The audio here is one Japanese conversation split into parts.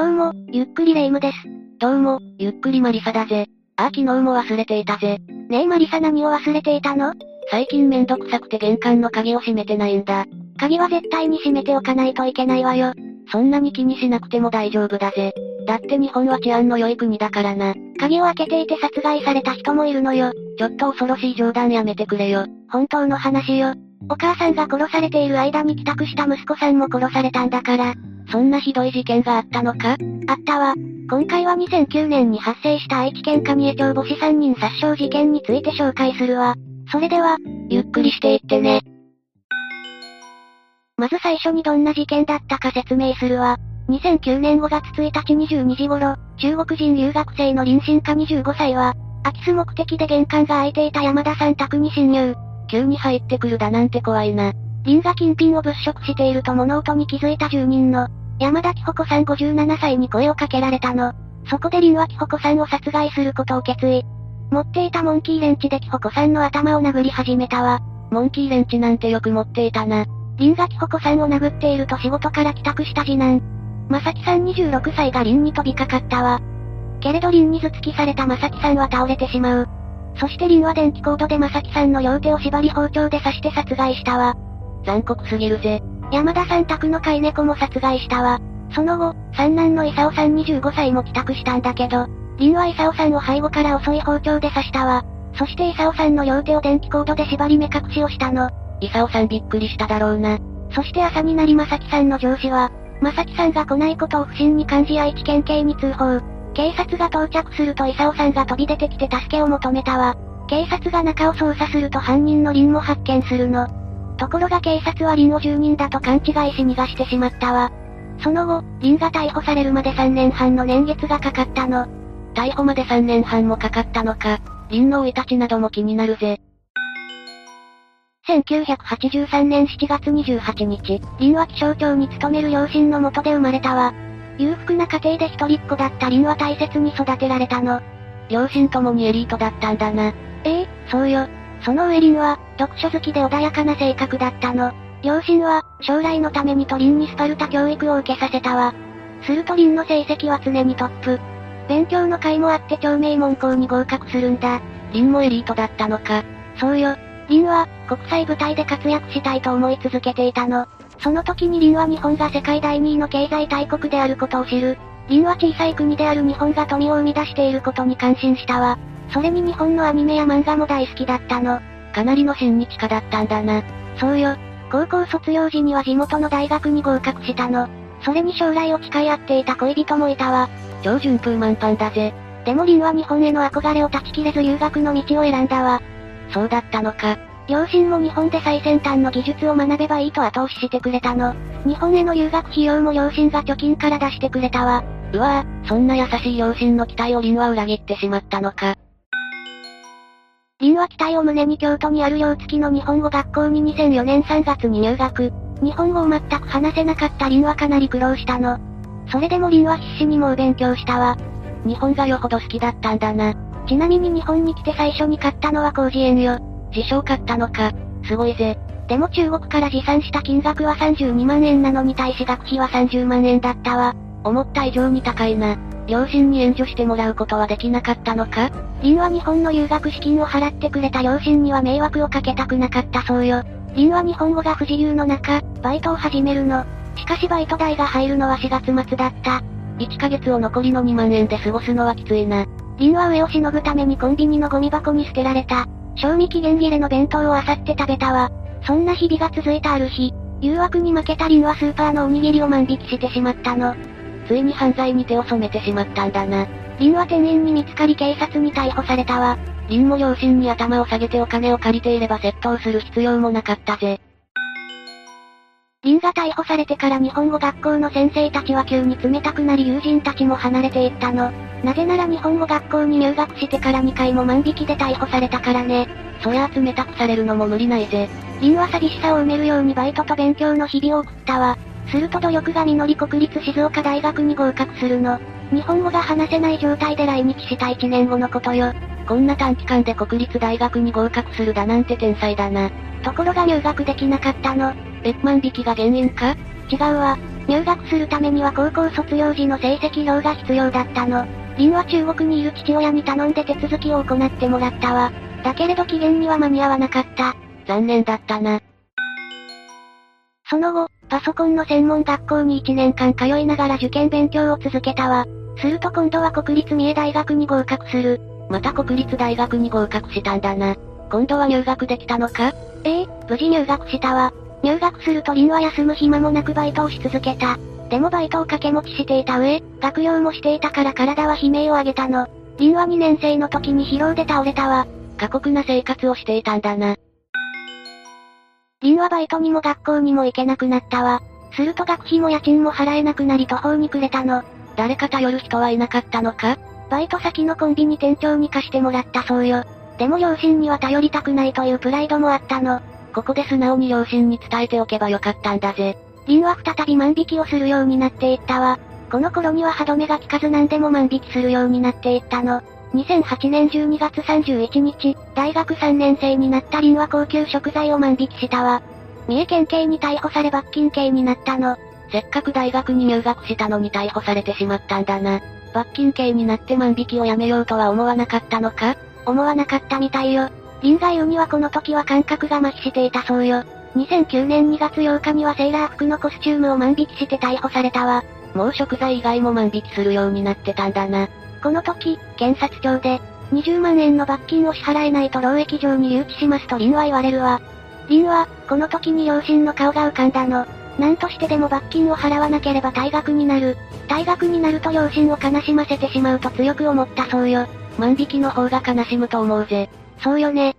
どうも、ゆっくりレ夢ムです。どうも、ゆっくりマリサだぜ。ああ昨日も忘れていたぜ。ねえマリサ何を忘れていたの？最近めんどくさくて玄関の鍵を閉めてないんだ。鍵は絶対に閉めておかないといけないわよ。そんなに気にしなくても大丈夫だぜ。だって日本は治安の良い国だからな。鍵を開けていて殺害された人もいるのよ。ちょっと恐ろしい冗談やめてくれよ。本当の話よ。お母さんが殺されている間に帰宅した息子さんも殺されたんだから。そんなひどい事件があったのか？あったわ。今回は2009年に発生した愛知県上江町母子3人殺傷事件について紹介するわ。それでは、ゆっくりしていってね。まず最初にどんな事件だったか説明するわ。2009年5月1日22時頃、中国人留学生の林進家25歳は、空き巣目的で玄関が開いていた山田さん宅に侵入。急に入ってくるだなんて怖いな。林が金品を物色していると物音に気づいた住人の、山田紀穂子さん57歳に声をかけられたの。そこで林は紀穂子さんを殺害することを決意。持っていたモンキーレンチで紀穂子さんの頭を殴り始めたわ。モンキーレンチなんてよく持っていたな。林が紀穂子さんを殴っていると仕事から帰宅した次男。正木さん26歳が林に飛びかかったわ。けれど林に頭突きされた正木さんは倒れてしまう。そして林は電気コードで正木さんの両手を縛り包丁で刺して殺害したわ。残酷すぎるぜ。山田さん宅の飼い猫も殺害したわ。その後、三男の勲さん25歳も帰宅したんだけど、林は勲さんを背後から遅い包丁で刺したわ。そして勲さんの両手を電気コードで縛り目隠しをしたの。勲さんびっくりしただろうな。そして朝になり正木さんの上司は、正木さんが来ないことを不審に感じ愛知県警に通報。警察が到着すると勲さんが飛び出てきて助けを求めたわ。警察が中を捜査すると犯人の林も発見するの。ところが警察は林を住人だと勘違いし逃がしてしまったわ。その後、林が逮捕されるまで3年半の年月がかかったの。逮捕まで3年半もかかったのか。林の生い立ちなども気になるぜ。1983年7月28日、林は気象庁に勤める両親の元で生まれたわ。裕福な家庭で一人っ子だった林は大切に育てられたの。両親ともにエリートだったんだな。ええそうよ。その上林は、読書好きで穏やかな性格だったの。両親は、将来のためにと林にスパルタ教育を受けさせたわ。すると林の成績は常にトップ。勉強の会もあって長名門校に合格するんだ。林もエリートだったのか。そうよ。林は、国際舞台で活躍したいと思い続けていたの。その時に林は日本が世界第2位の経済大国であることを知る。林は小さい国である日本が富を生み出していることに感心したわ。それに日本のアニメや漫画も大好きだったの。かなりの親日家だったんだな。そうよ。高校卒業時には地元の大学に合格したの。それに将来を誓い合っていた恋人もいたわ。超順風満帆だぜ。でも林は日本への憧れを断ち切れず留学の道を選んだわ。そうだったのか。両親も日本で最先端の技術を学べばいいと後押ししてくれたの。日本への留学費用も両親が貯金から出してくれたわ。うわぁ、そんな優しい両親の期待を林は裏切ってしまったのか。林は期待を胸に京都にある寮付きの日本語学校に2004年3月に入学。日本語を全く話せなかった林はかなり苦労したの。それでも林は必死に猛勉強したわ。日本がよほど好きだったんだな。ちなみに日本に来て最初に買ったのは工事園よ。自称買ったのか。すごいぜ。でも中国から持参した金額は32万円なのに対し学費は30万円だったわ。思った以上に高いな。両親に援助してもらうことはできなかったのか林は日本の留学資金を払ってくれた両親には迷惑をかけたくなかったそうよ。林は日本語が不自由の中、バイトを始めるの。しかしバイト代が入るのは4月末だった。1ヶ月を残りの2万円で過ごすのはきついな。林は上をしのぐためにコンビニのゴミ箱に捨てられた。賞味期限切れの弁当をあさって食べたわ。そんな日々が続いたある日、誘惑に負けた林はスーパーのおにぎりを万引きしてしまったの。ついに犯罪に手を染めてしまったんだな。林は店員に見つかり警察に逮捕されたわ。林も両親に頭を下げてお金を借りていれば窃盗する必要もなかったぜ。林が逮捕されてから日本語学校の先生たちは急に冷たくなり友人たちも離れていったの。なぜなら日本語学校に入学してから2回も万引きで逮捕されたからね。そりゃ冷たくされるのも無理ないぜ。林は寂しさを埋めるようにバイトと勉強の日々を送ったわ。すると努力が実り国立静岡大学に合格するの。日本語が話せない状態で来日した1年後のことよ。こんな短期間で国立大学に合格するだなんて天才だな。ところが入学できなかったの。え、万引きが原因か？違うわ。入学するためには高校卒業時の成績表が必要だったの。凛は中国にいる父親に頼んで手続きを行ってもらったわ。だけれど期限には間に合わなかった。残念だったな。その後、パソコンの専門学校に1年間通いながら受験勉強を続けたわ。すると今度は国立三重大学に合格する。また国立大学に合格したんだな。今度は入学できたのか？ええ無事入学したわ。入学すると凛は休む暇もなくバイトをし続けた。でもバイトを掛け持ちしていた上、学業もしていたから体は悲鳴を上げたの。凛は2年生の時に疲労で倒れたわ。過酷な生活をしていたんだな。凛はバイトにも学校にも行けなくなったわ。すると学費も家賃も払えなくなり途方に暮れたの。誰か頼る人はいなかったのか？バイト先のコンビニ店長に貸してもらったそうよ。でも両親には頼りたくないというプライドもあったの。ここで素直に両親に伝えておけばよかったんだぜ。リンは再び万引きをするようになっていったわ。この頃には歯止めが効かず何でも万引きするようになっていったの。2008年12月31日、大学3年生になったリンは高級食材を万引きしたわ。三重県警に逮捕され罰金刑になったの。せっかく大学に入学したのに逮捕されてしまったんだな。罰金刑になって万引きをやめようとは思わなかったのか？思わなかったみたいよ。リンが言うにはこの時は感覚が麻痺していたそうよ。2009年2月8日にはセーラー服のコスチュームを万引きして逮捕されたわ。もう食材以外も万引きするようになってたんだな。この時、検察庁で、20万円の罰金を支払えないと労役上に留置しますとリンは言われるわ。リンは、この時に両親の顔が浮かんだの。何としてでも罰金を払わなければ退学になる。退学になると両親を悲しませてしまうと強く思ったそうよ。万引きの方が悲しむと思うぜ。そうよね。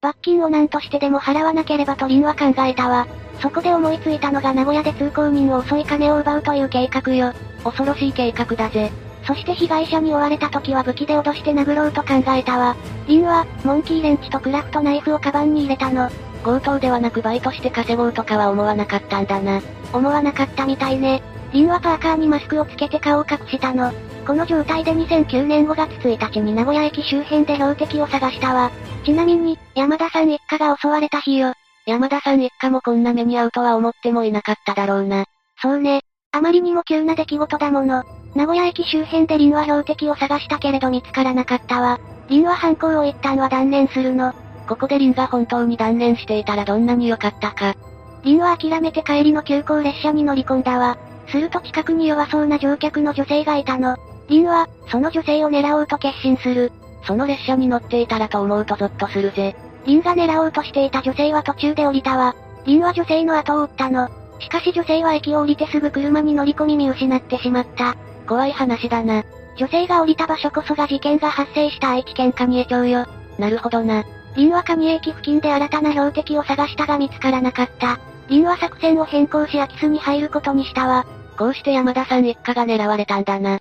罰金を何としてでも払わなければとリンは考えたわ。そこで思いついたのが名古屋で通行人を襲い金を奪うという計画よ。恐ろしい計画だぜ。そして被害者に追われた時は武器で脅して殴ろうと考えたわ。リンは、モンキーレンチとクラフトナイフをカバンに入れたの。強盗ではなくバイトして稼ごうとかは思わなかったんだな。思わなかったみたいね。リンはパーカーにマスクをつけて顔を隠したの。この状態で2009年5月1日に名古屋駅周辺で標的を探したわ。ちなみに、山田さん一家が襲われた日よ。山田さん一家もこんな目に遭うとは思ってもいなかっただろうな。そうね。あまりにも急な出来事だもの。名古屋駅周辺でリンは標的を探したけれど見つからなかったわ。リンは犯行を一旦は断念するの。ここでリンが本当に断念していたらどんなに良かったか。リンは諦めて帰りの急行列車に乗り込んだわ。すると近くに弱そうな乗客の女性がいたの。リンは、その女性を狙おうと決心する。その列車に乗っていたらと思うとゾッとするぜ。リンが狙おうとしていた女性は途中で降りたわ。リンは女性の後を追ったの。しかし女性は駅を降りてすぐ車に乗り込み見失ってしまった。怖い話だな。女性が降りた場所こそが事件が発生した愛知県上江町よ。なるほどな。リンは上江駅付近で新たな標的を探したが見つからなかった。リンは作戦を変更し空き巣に入ることにしたわ。こうして山田さん一家が狙われたんだな。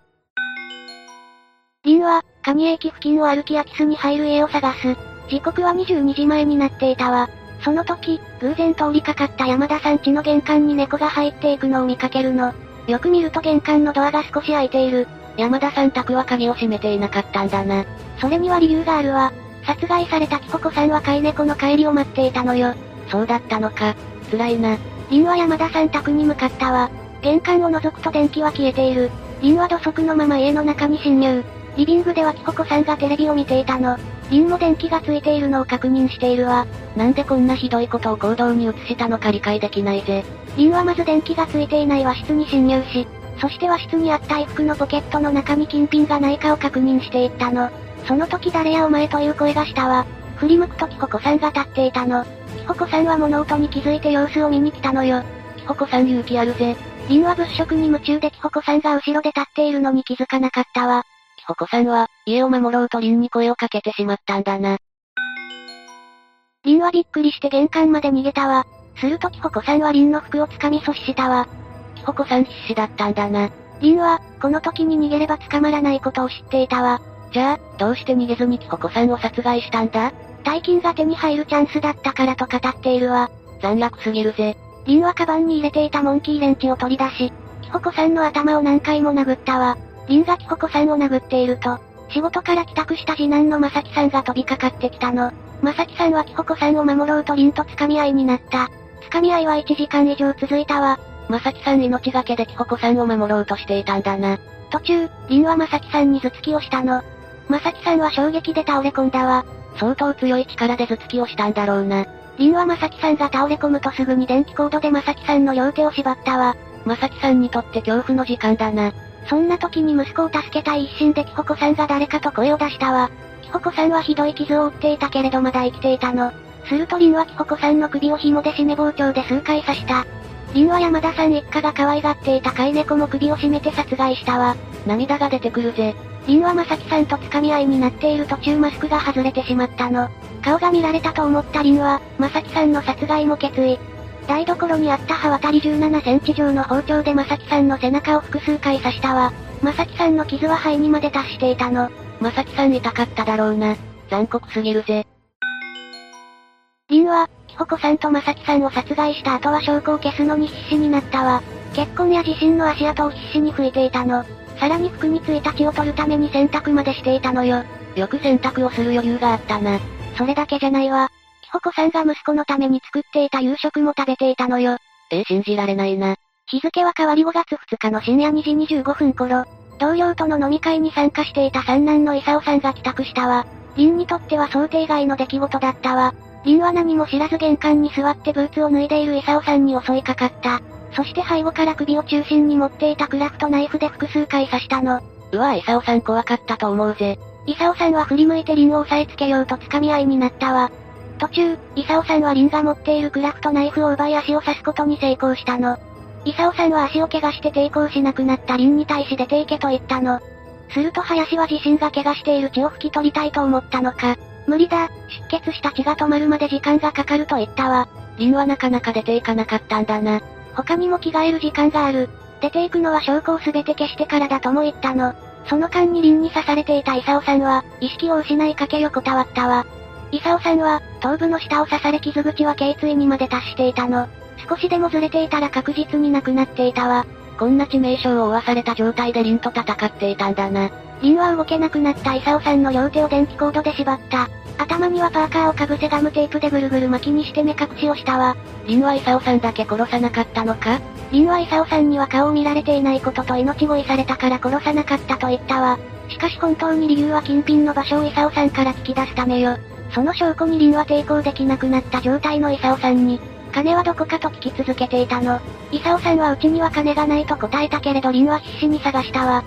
リンは、上江駅付近を歩き空き巣に入る家を探す。時刻は22時前になっていたわ。その時、偶然通りかかった山田さん家の玄関に猫が入っていくのを見かけるの。よく見ると玄関のドアが少し開いている。山田さん宅は鍵を閉めていなかったんだな。それには理由があるわ。殺害されたキココさんは飼い猫の帰りを待っていたのよ。そうだったのか。辛いな。リンは山田さん宅に向かったわ。玄関を覗くと電気は消えている。リンは土足のまま家の中に侵入。リビングではキココさんがテレビを見ていたの。リンも電気がついているのを確認しているわ。なんでこんなひどいことを行動に移したのか理解できないぜ。リンはまず電気がついていない和室に侵入し、そして和室にあった衣服のポケットの中に金品がないかを確認していったの。その時誰やお前という声がしたわ。振り向くとキココさんが立っていたの。キココさんは物音に気づいて様子を見に来たのよ。キココさん勇気あるぜ。リンは物色に夢中でキココさんが後ろで立っているのに気づかなかったわ。キココさんは、家を守ろうとリンに声をかけてしまったんだな。リンはびっくりして玄関まで逃げたわ。するとキココさんはリンの服を掴み阻止したわ。キココさん必死だったんだな。リンは、この時に逃げれば捕まらないことを知っていたわ。じゃあ、どうして逃げずにキココさんを殺害したんだ？大金が手に入るチャンスだったからと語っているわ。残虐すぎるぜ。リンはカバンに入れていたモンキーレンチを取り出し、キココさんの頭を何回も殴ったわ。リンがキココさんを殴っていると、仕事から帰宅した次男のまさきさんが飛びかかってきたの。まさきさんはキココさんを守ろうとリンと掴み合いになった。掴み合いは1時間以上続いたわ。まさきさん命がけでキホコさんを守ろうとしていたんだな。途中、凛はまさきさんに頭突きをしたの。まさきさんは衝撃で倒れ込んだわ。相当強い力で頭突きをしたんだろうな。凛はまさきさんが倒れ込むとすぐに電気コードでまさきさんの両手を縛ったわ。まさきさんにとって恐怖の時間だな。そんな時に息子を助けたい一心でキホコさんが誰かと声を出したわ。キホコさんはひどい傷を負っていたけれどまだ生きていたの。するとリンはキホコさんの首を紐で絞め包丁で数回刺した。リンは山田さん一家が可愛がっていた飼い猫も首を絞めて殺害したわ。涙が出てくるぜ。リンはまさきさんと掴み合いになっている途中マスクが外れてしまったの。顔が見られたと思ったリンは、まさきさんの殺害も決意。台所にあった刃渡り17センチ上の包丁でまさきさんの背中を複数回刺したわ。まさきさんの傷は肺にまで達していたの。まさきさん痛かっただろうな。残酷すぎるぜ。リンは、キホコさんとまさきさんを殺害した後は証拠を消すのに必死になったわ。結婚や地震の足跡を必死に拭いていたの。さらに服についた血を取るために洗濯までしていたのよ。よく洗濯をする余裕があったな。それだけじゃないわ。キホコさんが息子のために作っていた夕食も食べていたのよ。ええ信じられないな。日付は変わり5月2日の深夜2時25分頃、同僚との飲み会に参加していた三男のイサオさんが帰宅したわ。リンにとっては想定外の出来事だったわ。リンは何も知らず玄関に座ってブーツを脱いでいるイサオさんに襲いかかった。そして背後から首を中心に持っていたクラフトナイフで複数回刺したの。うわイサオさん怖かったと思うぜ。イサオさんは振り向いてリンを押さえつけようと掴み合いになったわ。途中、イサオさんはリンが持っているクラフトナイフを奪い足を刺すことに成功したの。イサオさんは足を怪我して抵抗しなくなったリンに対し出て行けと言ったの。すると林は自身が怪我している血を拭き取りたいと思ったのか。無理だ、出血した血が止まるまで時間がかかると言ったわ。リンはなかなか出ていかなかったんだな。他にも着替える時間がある。出ていくのは証拠をすべて消してからだとも言ったの。その間にリンに刺されていたイサオさんは、意識を失いかけ横たわったわ。イサオさんは、頭部の下を刺され傷口は頸椎にまで達していたの。少しでもずれていたら確実に亡くなっていたわ。こんな致命傷を負わされた状態でリンと戦っていたんだな。リンは動けなくなったイサオさんの両手を電気コードで縛った。頭にはパーカーをかぶせガムテープでぐるぐる巻きにして目隠しをしたわ。リンはイサオさんだけ殺さなかったのか？リンはイサオさんには顔を見られていないことと命乞いされたから殺さなかったと言ったわ。しかし本当に理由は金品の場所をイサオさんから聞き出すためよ。その証拠にリンは抵抗できなくなった状態のイサオさんに、金はどこかと聞き続けていたの。イサオさんはうちには金がないと答えたけれどリンは必死に探したわ。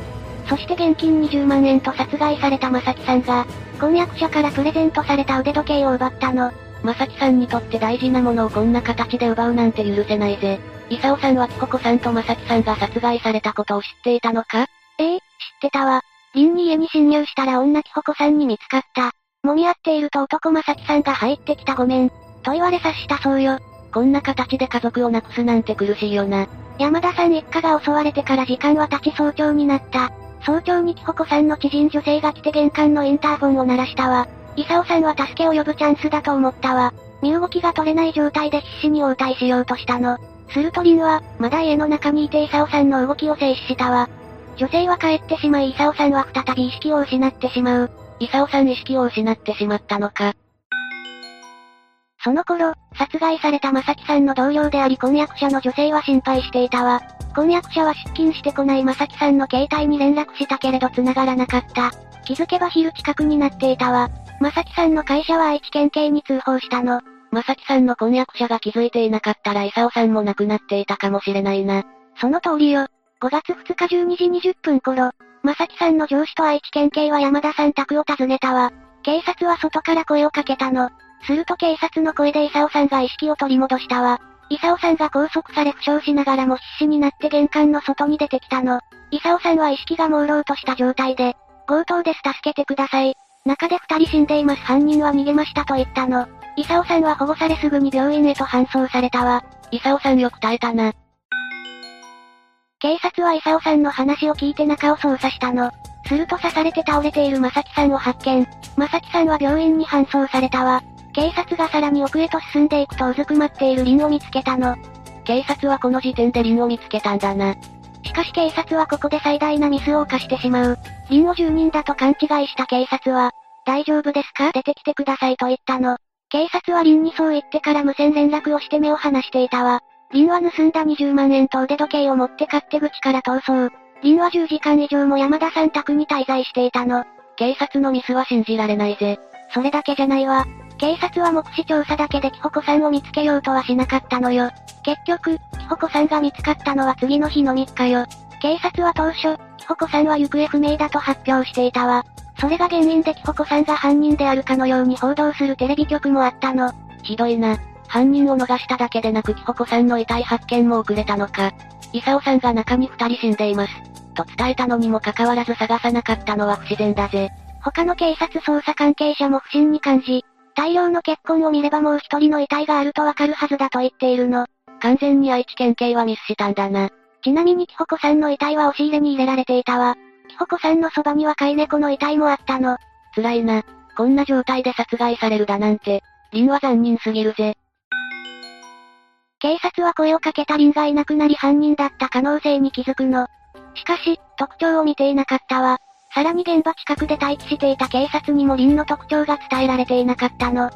そして現金20万円と殺害されたまさきさんが、婚約者からプレゼントされた腕時計を奪ったの。まさきさんにとって大事なものをこんな形で奪うなんて許せないぜ。イサオさんはキココさんとまさきさんが殺害されたことを知っていたのか？ええ、知ってたわ。リンに家に侵入したら女キホコさんに見つかった。揉み合っていると男まさきさんが入ってきたごめん。と言われ察したそうよ。こんな形で家族を亡くすなんて苦しいよな。山田さん一家が襲われてから時間は経ち早朝になった。早朝にキホコさんの知人女性が来て玄関のインターフォンを鳴らしたわ。イサオさんは助けを呼ぶチャンスだと思ったわ。身動きが取れない状態で必死に応対しようとしたの。するとリンは、まだ家の中にいてイサオさんの動きを制止したわ。女性は帰ってしまいイサオさんは再び意識を失ってしまう。イサオさん意識を失ってしまったのか。その頃、殺害されたマサキさんの同僚であり婚約者の女性は心配していたわ。婚約者は出勤してこないマサキさんの携帯に連絡したけれど繋がらなかった。気づけば昼近くになっていたわ。マサキさんの会社は愛知県警に通報したの。マサキさんの婚約者が気づいていなかったらイサオさんも亡くなっていたかもしれないな。その通りよ。5月2日12時20分頃、まさきさんの上司と愛知県警は山田さん宅を訪ねたわ。警察は外から声をかけたの。すると警察の声で勲さんが意識を取り戻したわ。勲さんが拘束され負傷しながらも必死になって玄関の外に出てきたの。勲さんは意識が朦朧とした状態で、強盗です助けてください。中で二人死んでいます犯人は逃げましたと言ったの。勲さんは保護されすぐに病院へと搬送されたわ。勲さんよく耐えたな。警察は勲さんの話を聞いて中を捜査したの。すると刺されて倒れている正木さんを発見。正木さんは病院に搬送されたわ。警察がさらに奥へと進んでいくとうずくまっているリンを見つけたの。警察はこの時点でリンを見つけたんだな。しかし警察はここで最大なミスを犯してしまう。リンを住人だと勘違いした警察は、大丈夫ですか？出てきてくださいと言ったの。警察はリンにそう言ってから無線連絡をして目を離していたわ。リンは盗んだ20万円と腕時計を持って勝手口から逃走。リンは10時間以上も山田さん宅に滞在していたの。警察のミスは信じられないぜ。それだけじゃないわ。警察は目視調査だけでキホコさんを見つけようとはしなかったのよ。結局、キホコさんが見つかったのは次の日の3日よ。警察は当初、キホコさんは行方不明だと発表していたわ。それが原因でキホコさんが犯人であるかのように報道するテレビ局もあったの。ひどいな。犯人を逃しただけでなくキホコさんの遺体発見も遅れたのか。イサオさんが中に二人死んでいます。と伝えたのにもかかわらず探さなかったのは不自然だぜ。他の警察捜査関係者も不審に感じ、大量の血痕を見ればもう一人の遺体があるとわかるはずだと言っているの。完全に愛知県警はミスしたんだな。ちなみにキホコさんの遺体は押し入れに入れられていたわ。キホコさんのそばには飼い猫の遺体もあったの。辛いな。こんな状態で殺害されるだなんて。リンは残忍すぎるぜ。警察は声をかけたリンがいなくなり犯人だった可能性に気づくの。しかし、特徴を見ていなかったわ。さらに現場近くで待機していた警察にもリンの特徴が伝えられていなかったの。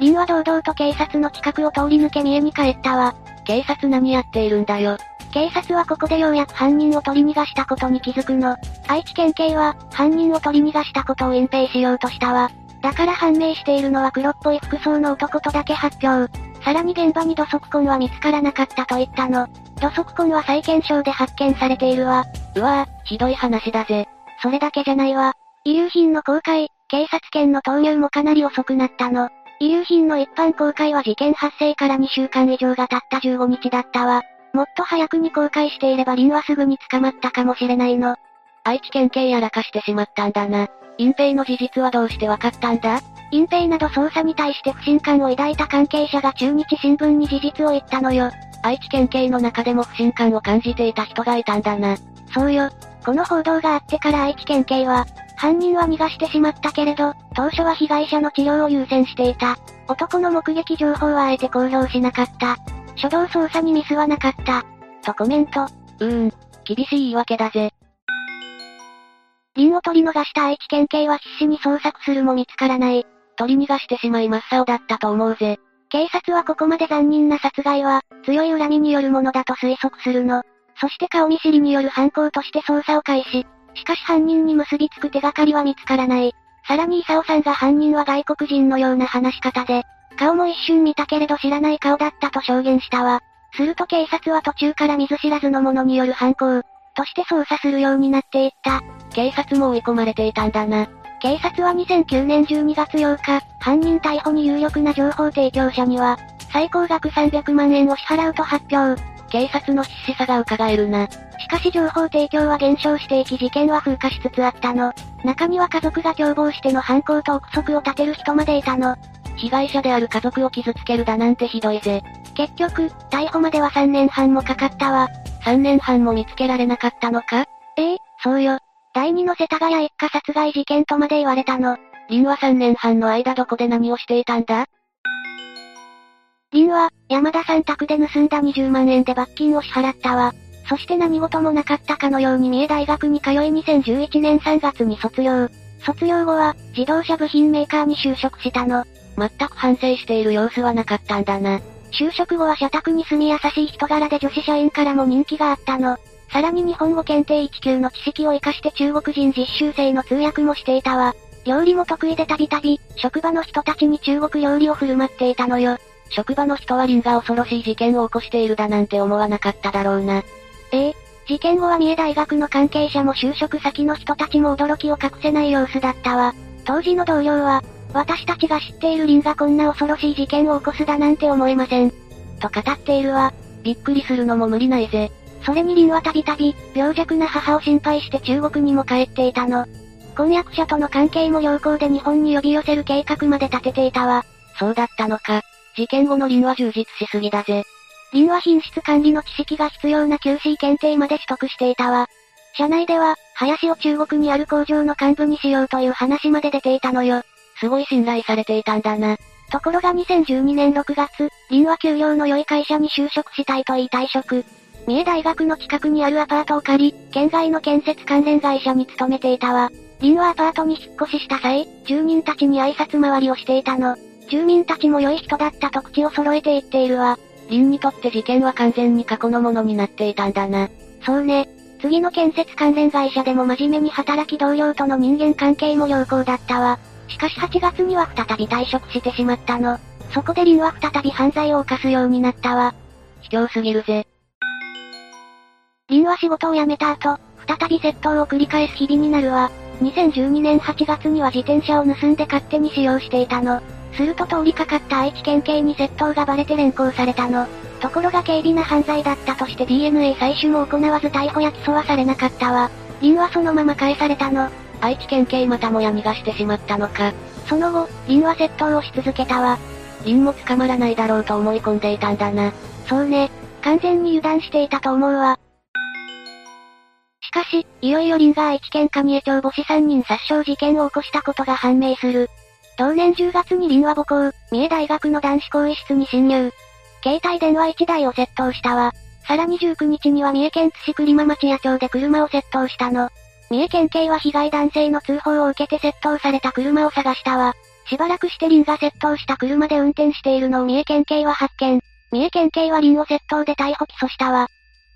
リンは堂々と警察の近くを通り抜け見えに帰ったわ。警察何やっているんだよ。警察はここでようやく犯人を取り逃がしたことに気づくの。愛知県警は、犯人を取り逃がしたことを隠蔽しようとしたわ。だから判明しているのは黒っぽい服装の男とだけ発表。さらに現場に土足痕は見つからなかったと言ったの。土足痕は再検証で発見されているわ。うわぁ、ひどい話だぜ。それだけじゃないわ。遺留品の公開、警察犬の投入もかなり遅くなったの。遺留品の一般公開は事件発生から2週間以上が経った15日だったわ。もっと早くに公開していればリンはすぐに捕まったかもしれないの。愛知県警やらかしてしまったんだな。隠蔽の事実はどうしてわかったんだ？隠蔽など捜査に対して不信感を抱いた関係者が中日新聞に事実を言ったのよ。愛知県警の中でも不信感を感じていた人がいたんだな。そうよ。この報道があってから愛知県警は、犯人は逃がしてしまったけれど、当初は被害者の治療を優先していた。男の目撃情報はあえて公表しなかった。初動捜査にミスはなかった。とコメント。うーん、厳しい言い訳だぜ。リンを取り逃した愛知県警は必死に捜索するも見つからない。取り逃がしてしまい真っ青だったと思うぜ。警察はここまで残忍な殺害は、強い恨みによるものだと推測するの。そして顔見知りによる犯行として捜査を開始。しかし犯人に結びつく手がかりは見つからない。さらにイサオさんが犯人は外国人のような話し方で、顔も一瞬見たけれど知らない顔だったと証言したわ。すると警察は途中から見ず知らずの者による犯行、として捜査するようになっていった。警察も追い込まれていたんだな。警察は2009年12月8日、犯人逮捕に有力な情報提供者には、最高額300万円を支払うと発表。警察の必死さが伺えるな。しかし情報提供は減少していき事件は風化しつつあったの。中には家族が共謀しての犯行と憶測を立てる人までいたの。被害者である家族を傷つけるだなんてひどいぜ。結局、逮捕までは3年半もかかったわ。3年半も見つけられなかったのか？ええそうよ。第二の世田谷一家殺害事件とまで言われたの。リンは3年半の間どこで何をしていたんだ？リンは、山田さん宅で盗んだ20万円で罰金を支払ったわ。そして何事もなかったかのように三重大学に通い2011年3月に卒業。卒業後は、自動車部品メーカーに就職したの。全く反省している様子はなかったんだな。就職後は社宅に住み優しい人柄で女子社員からも人気があったの。さらに日本語検定1級の知識を活かして中国人実習生の通訳もしていたわ。料理も得意でたびたび、職場の人たちに中国料理を振る舞っていたのよ。職場の人はリンが恐ろしい事件を起こしているだなんて思わなかっただろうな。ええ、事件後は三重大学の関係者も就職先の人たちも驚きを隠せない様子だったわ。当時の同僚は、私たちが知っているリンがこんな恐ろしい事件を起こすだなんて思えません。と語っているわ。びっくりするのも無理ないぜ。それにリンはたびたび、病弱な母を心配して中国にも帰っていたの。婚約者との関係も良好で日本に呼び寄せる計画まで立てていたわ。そうだったのか。事件後のリンは充実しすぎだぜ。リンは品質管理の知識が必要な QC 検定まで取得していたわ。社内では、林を中国にある工場の幹部にしようという話まで出ていたのよ。すごい信頼されていたんだな。ところが2012年6月、リンは給料の良い会社に就職したいと言い退職。三重大学の近くにあるアパートを借り、県外の建設関連会社に勤めていたわ。リンはアパートに引っ越しした際、住人たちに挨拶回りをしていたの。住民たちも良い人だったと口を揃えて言っているわ。凛にとって事件は完全に過去のものになっていたんだな。そうね。次の建設関連会社でも真面目に働き同僚との人間関係も良好だったわ。しかし8月には再び退職してしまったの。そこで凛は再び犯罪を犯すようになったわ。卑怯すぎるぜ。凛は仕事を辞めた後、再び窃盗を繰り返す日々になるわ。2012年8月には自転車を盗んで勝手に使用していたの。すると通りかかった愛知県警に窃盗がバレて連行されたの。ところが軽微な犯罪だったとして DNA 採取も行わず逮捕や起訴はされなかったわ。凛はそのまま返されたの。愛知県警またもや逃がしてしまったのか。その後、凛は窃盗をし続けたわ。凛も捕まらないだろうと思い込んでいたんだな。そうね。完全に油断していたと思うわ。しかし、いよいよ凛が愛知県蟹江町母子3人殺傷事件を起こしたことが判明する。同年10月に凛は母校、三重大学の男子更衣室に侵入。携帯電話1台を窃盗したわ。さらに19日には三重県津市栗間町野町で車を窃盗したの。三重県警は被害男性の通報を受けて窃盗された車を探したわ。しばらくして林が窃盗した車で運転しているのを三重県警は発見。三重県警は林を窃盗で逮捕起訴したわ。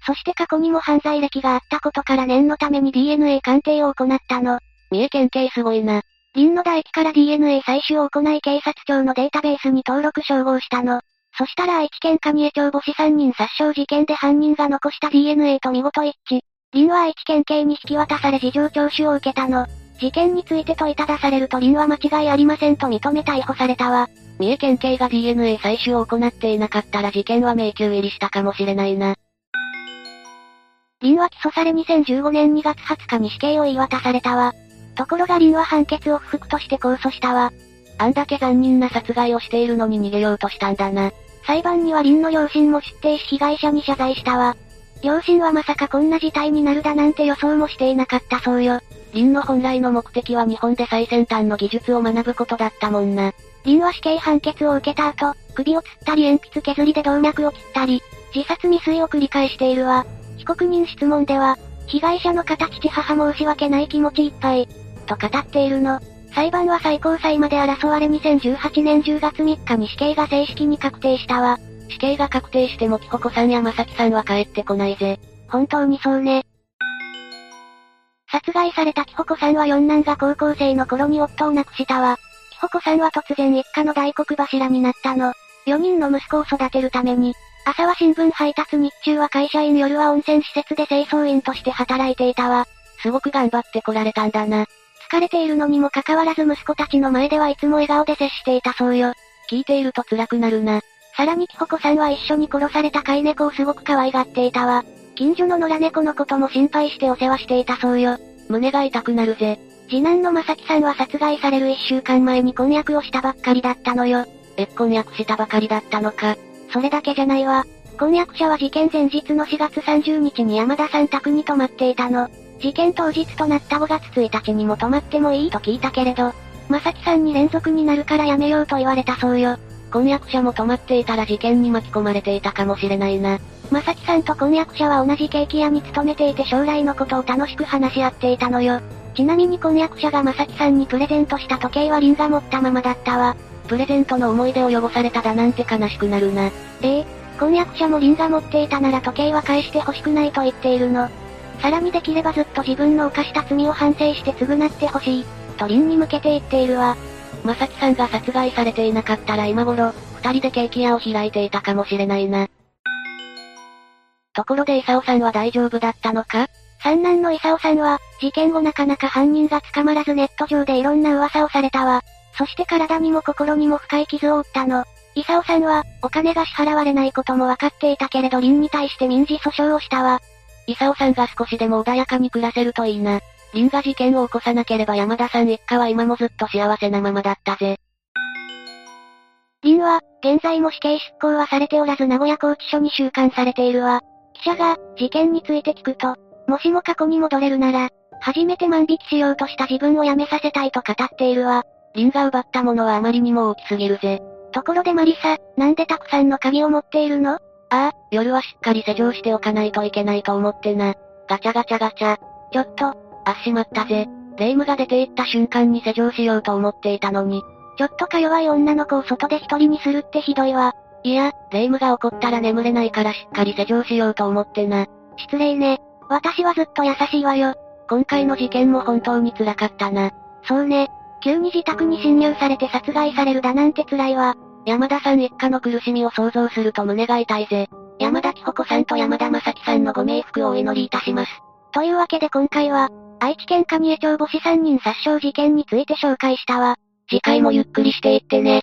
そして過去にも犯罪歴があったことから念のために DNA 鑑定を行ったの。三重県警すごいな。林の唾液から DNA 採取を行い警察庁のデータベースに登録照合したの。そしたら愛知県蟹江町母子3人殺傷事件で犯人が残した DNA と見事一致。林は愛知県警に引き渡され事情聴取を受けたの。事件について問いただされると林は間違いありませんと認め逮捕されたわ。三重県警が DNA 採取を行っていなかったら事件は迷宮入りしたかもしれないな。林は起訴され2015年2月20日に死刑を言い渡されたわ。ところが林は判決を不服として控訴したわ。あんだけ残忍な殺害をしているのに逃げようとしたんだな。裁判には林の両親も出廷し被害者に謝罪したわ。両親はまさかこんな事態になるだなんて予想もしていなかったそうよ。林の本来の目的は日本で最先端の技術を学ぶことだったもんな。林は死刑判決を受けた後、首を吊ったり鉛筆削りで動脈を切ったり、自殺未遂を繰り返しているわ。被告人質問では、被害者の方父母申し訳ない気持ちいっぱい、と語っているの。裁判は最高裁まで争われ2018年10月3日に死刑が正式に確定したわ。死刑が確定しても木穂子さんや正樹さんは帰ってこないぜ。本当にそうね。殺害された木穂子さんは四男が高校生の頃に夫を亡くしたわ。木穂子さんは突然一家の大黒柱になったの。4人の息子を育てるために、朝は新聞配達日中は会社員夜は温泉施設で清掃員として働いていたわ。すごく頑張ってこられたんだな。疲れているのにもかかわらず息子たちの前ではいつも笑顔で接していたそうよ。聞いていると辛くなるな。さらに木穂子さんは一緒に殺された飼い猫をすごく可愛がっていたわ。近所の野良猫のことも心配してお世話していたそうよ。胸が痛くなるぜ。次男の正樹さんは殺害される一週間前に婚約をしたばっかりだったのよ。え、婚約したばかりだったのか。それだけじゃないわ。婚約者は事件前日の4月30日に山田さん宅に泊まっていたの。事件当日となった5月1日にも泊まってもいいと聞いたけれど、正樹さんに連続になるからやめようと言われたそうよ。婚約者も泊まっていたら事件に巻き込まれていたかもしれないな。正樹さんと婚約者は同じケーキ屋に勤めていて将来のことを楽しく話し合っていたのよ。ちなみに婚約者が正樹さんにプレゼントした時計はリンが持ったままだったわ。プレゼントの思い出を汚されただなんて悲しくなるな。ええ婚約者もリンが持っていたなら時計は返して欲しくないと言っているの。さらにできればずっと自分の犯した罪を反省して償ってほしい、とリンに向けて言っているわ。まさきさんが殺害されていなかったら今頃、二人でケーキ屋を開いていたかもしれないな。ところでイサオさんは大丈夫だったのか？三男のイサオさんは、事件後なかなか犯人が捕まらずネット上でいろんな噂をされたわ。そして体にも心にも深い傷を負ったの。イサオさんは、お金が支払われないことも分かっていたけれどリンに対して民事訴訟をしたわ。イサオさんが少しでも穏やかに暮らせるといいな。リンが事件を起こさなければ山田さん一家は今もずっと幸せなままだったぜ。リンは、現在も死刑執行はされておらず名古屋拘置所に収監されているわ。記者が、事件について聞くと、もしも過去に戻れるなら、初めて万引きしようとした自分を辞めさせたいと語っているわ。リンが奪ったものはあまりにも大きすぎるぜ。ところでマリサ、なんでたくさんの鍵を持っているの？ああ、夜はしっかり施錠しておかないといけないと思ってな。ガチャガチャガチャ。ちょっと、あしまったぜ。霊夢が出て行った瞬間に施錠しようと思っていたのに。ちょっとか弱い女の子を外で一人にするってひどいわ。いや、霊夢が怒ったら眠れないからしっかり施錠しようと思ってな。失礼ね。私はずっと優しいわよ。今回の事件も本当に辛かったな。そうね。急に自宅に侵入されて殺害されるだなんて辛いわ。山田さん一家の苦しみを想像すると胸が痛いぜ。山田紀穂子さんと山田正樹さんのご冥福をお祈りいたします。というわけで今回は、愛知県蟹江町母子3人殺傷事件について紹介したわ。次回もゆっくりしていってね。